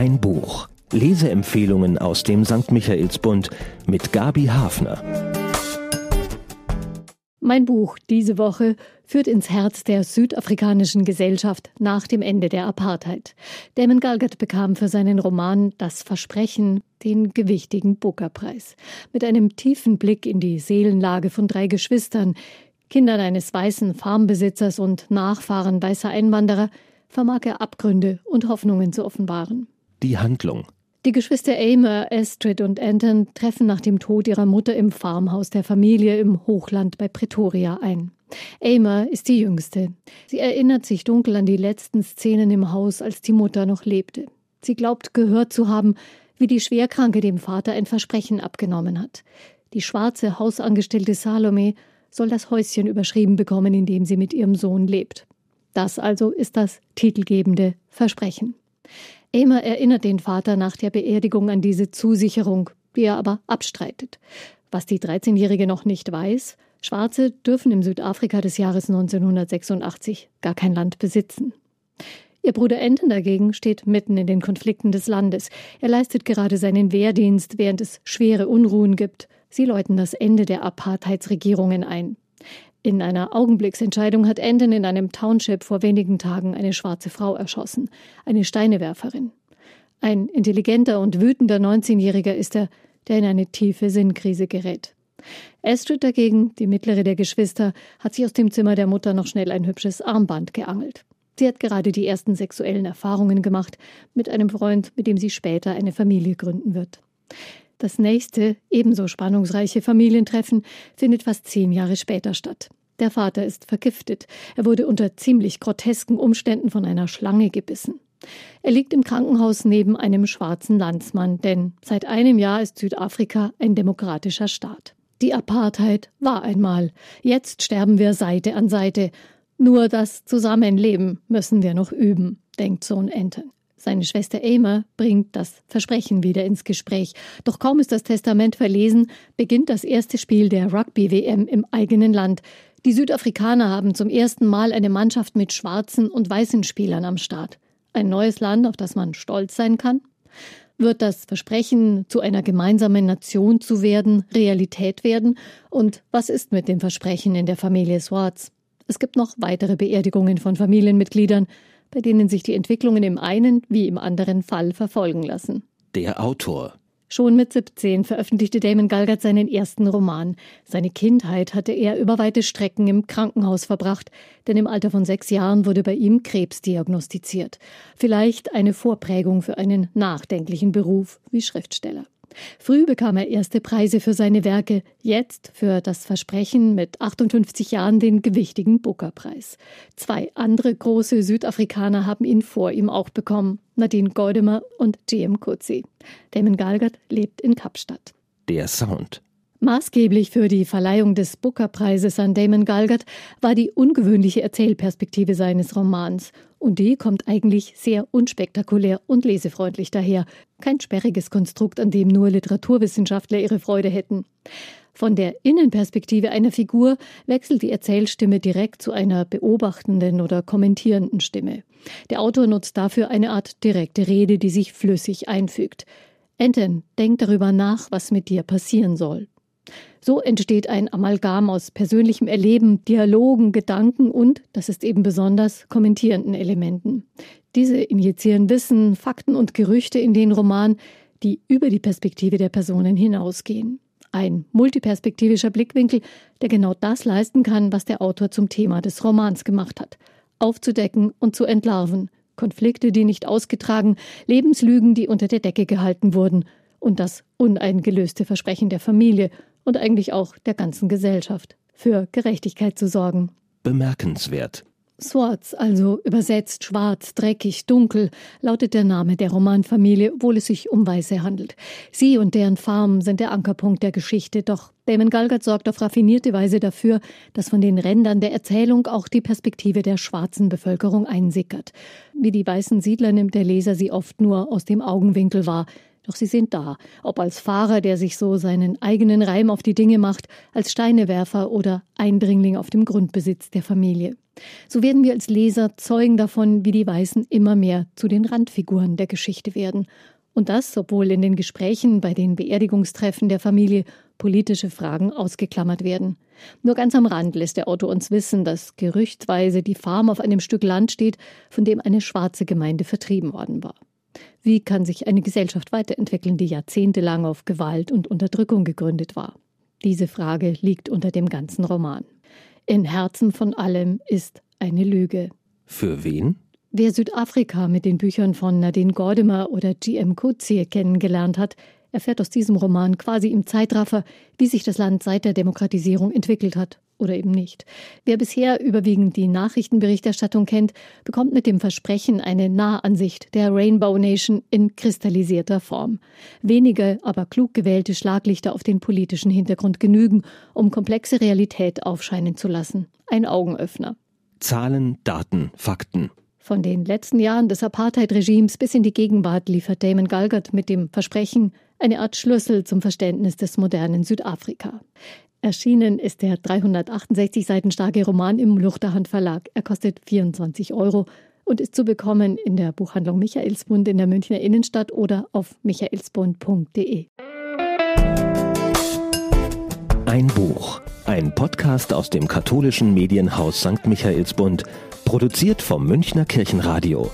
Ein Buch. Leseempfehlungen aus dem St. Michaelsbund mit Gabi Hafner. Mein Buch diese Woche führt ins Herz der südafrikanischen Gesellschaft nach dem Ende der Apartheid. Damon Galgert bekam für seinen Roman Das Versprechen den gewichtigen Booker-Preis. Mit einem tiefen Blick in die Seelenlage von drei Geschwistern, Kindern eines weißen Farmbesitzers und Nachfahren weißer Einwanderer, vermag er Abgründe und Hoffnungen zu offenbaren. Die Handlung. Die Geschwister Amer, Astrid und Anton treffen nach dem Tod ihrer Mutter im Farmhaus der Familie im Hochland bei Pretoria ein. Amer ist die jüngste. Sie erinnert sich dunkel an die letzten Szenen im Haus, als die Mutter noch lebte. Sie glaubt gehört zu haben, wie die Schwerkranke dem Vater ein Versprechen abgenommen hat. Die schwarze Hausangestellte Salome soll das Häuschen überschrieben bekommen, in dem sie mit ihrem Sohn lebt. Das also ist das titelgebende Versprechen. Amer erinnert den Vater nach der Beerdigung an diese Zusicherung, die er aber abstreitet. Was die 13-Jährige noch nicht weiß, Schwarze dürfen im Südafrika des Jahres 1986 gar kein Land besitzen. Ihr Bruder Enten dagegen steht mitten in den Konflikten des Landes. Er leistet gerade seinen Wehrdienst, während es schwere Unruhen gibt. Sie läuten das Ende der Apartheidsregierungen ein. In einer Augenblicksentscheidung hat Enden in einem Township vor wenigen Tagen eine schwarze Frau erschossen, eine Steinewerferin. Ein intelligenter und wütender 19-Jähriger ist er, der in eine tiefe Sinnkrise gerät. Astrid dagegen, die mittlere der Geschwister, hat sich aus dem Zimmer der Mutter noch schnell ein hübsches Armband geangelt. Sie hat gerade die ersten sexuellen Erfahrungen gemacht mit einem Freund, mit dem sie später eine Familie gründen wird. Das nächste, ebenso spannungsreiche Familientreffen findet fast zehn Jahre später statt. Der Vater ist vergiftet. Er wurde unter ziemlich grotesken Umständen von einer Schlange gebissen. Er liegt im Krankenhaus neben einem schwarzen Landsmann, denn seit einem Jahr ist Südafrika ein demokratischer Staat. Die Apartheid war einmal. Jetzt sterben wir Seite an Seite. Nur das Zusammenleben müssen wir noch üben, denkt Sohn Enten. Seine Schwester Amer bringt das Versprechen wieder ins Gespräch. Doch kaum ist das Testament verlesen, beginnt das erste Spiel der Rugby-WM im eigenen Land. Die Südafrikaner haben zum ersten Mal eine Mannschaft mit schwarzen und weißen Spielern am Start. Ein neues Land, auf das man stolz sein kann? Wird das Versprechen, zu einer gemeinsamen Nation zu werden, Realität werden? Und was ist mit dem Versprechen in der Familie Swartz? Es gibt noch weitere Beerdigungen von Familienmitgliedern bei denen sich die Entwicklungen im einen wie im anderen Fall verfolgen lassen. Der Autor Schon mit 17 veröffentlichte Damon Galgert seinen ersten Roman. Seine Kindheit hatte er über weite Strecken im Krankenhaus verbracht, denn im Alter von sechs Jahren wurde bei ihm Krebs diagnostiziert. Vielleicht eine Vorprägung für einen nachdenklichen Beruf wie Schriftsteller. Früh bekam er erste Preise für seine Werke, jetzt für das Versprechen mit 58 Jahren den gewichtigen Booker-Preis. Zwei andere große Südafrikaner haben ihn vor ihm auch bekommen, Nadine Gordimer und J.M. Coetzee. Damon Galgert lebt in Kapstadt. Der Sound. Maßgeblich für die Verleihung des Booker-Preises an Damon Galgert war die ungewöhnliche Erzählperspektive seines Romans. Und die kommt eigentlich sehr unspektakulär und lesefreundlich daher. Kein sperriges Konstrukt, an dem nur Literaturwissenschaftler ihre Freude hätten. Von der Innenperspektive einer Figur wechselt die Erzählstimme direkt zu einer beobachtenden oder kommentierenden Stimme. Der Autor nutzt dafür eine Art direkte Rede, die sich flüssig einfügt. Enten, denk darüber nach, was mit dir passieren soll. So entsteht ein Amalgam aus persönlichem Erleben, Dialogen, Gedanken und, das ist eben besonders, kommentierenden Elementen. Diese injizieren Wissen, Fakten und Gerüchte in den Roman, die über die Perspektive der Personen hinausgehen. Ein multiperspektivischer Blickwinkel, der genau das leisten kann, was der Autor zum Thema des Romans gemacht hat. Aufzudecken und zu entlarven. Konflikte, die nicht ausgetragen, Lebenslügen, die unter der Decke gehalten wurden und das uneingelöste Versprechen der Familie und eigentlich auch der ganzen Gesellschaft, für Gerechtigkeit zu sorgen. Bemerkenswert. Swartz, also übersetzt schwarz, dreckig, dunkel, lautet der Name der Romanfamilie, obwohl es sich um Weiße handelt. Sie und deren Farm sind der Ankerpunkt der Geschichte, doch Damon Galgert sorgt auf raffinierte Weise dafür, dass von den Rändern der Erzählung auch die Perspektive der schwarzen Bevölkerung einsickert. Wie die weißen Siedler nimmt der Leser sie oft nur aus dem Augenwinkel wahr, Doch sie sind da, ob als Fahrer, der sich so seinen eigenen Reim auf die Dinge macht, als Steinewerfer oder Eindringling auf dem Grundbesitz der Familie. So werden wir als Leser Zeugen davon, wie die Weißen immer mehr zu den Randfiguren der Geschichte werden. Und das, obwohl in den Gesprächen bei den Beerdigungstreffen der Familie politische Fragen ausgeklammert werden. Nur ganz am Rand lässt der Autor uns wissen, dass gerüchtweise die Farm auf einem Stück Land steht, von dem eine schwarze Gemeinde vertrieben worden war. Wie kann sich eine Gesellschaft weiterentwickeln, die jahrzehntelang auf Gewalt und Unterdrückung gegründet war? Diese Frage liegt unter dem ganzen Roman. In Herzen von allem ist eine Lüge. Für wen? Wer Südafrika mit den Büchern von Nadine Gordimer oder G.M. Coetzee kennengelernt hat, erfährt aus diesem Roman quasi im Zeitraffer, wie sich das Land seit der Demokratisierung entwickelt hat oder eben nicht. Wer bisher überwiegend die Nachrichtenberichterstattung kennt, bekommt mit dem Versprechen eine Nahansicht der Rainbow Nation in kristallisierter Form. Wenige, aber klug gewählte Schlaglichter auf den politischen Hintergrund genügen, um komplexe Realität aufscheinen zu lassen. Ein Augenöffner. Zahlen, Daten, Fakten. Von den letzten Jahren des Apartheid-Regimes bis in die Gegenwart liefert Damon Galgard mit dem Versprechen eine Art Schlüssel zum Verständnis des modernen Südafrika. Erschienen ist der 368 Seiten starke Roman im Luchterhand Verlag. Er kostet 24 Euro und ist zu bekommen in der Buchhandlung Michaelsbund in der Münchner Innenstadt oder auf michaelsbund.de. Ein Buch, ein Podcast aus dem katholischen Medienhaus St. Michaelsbund Produziert vom Münchner Kirchenradio.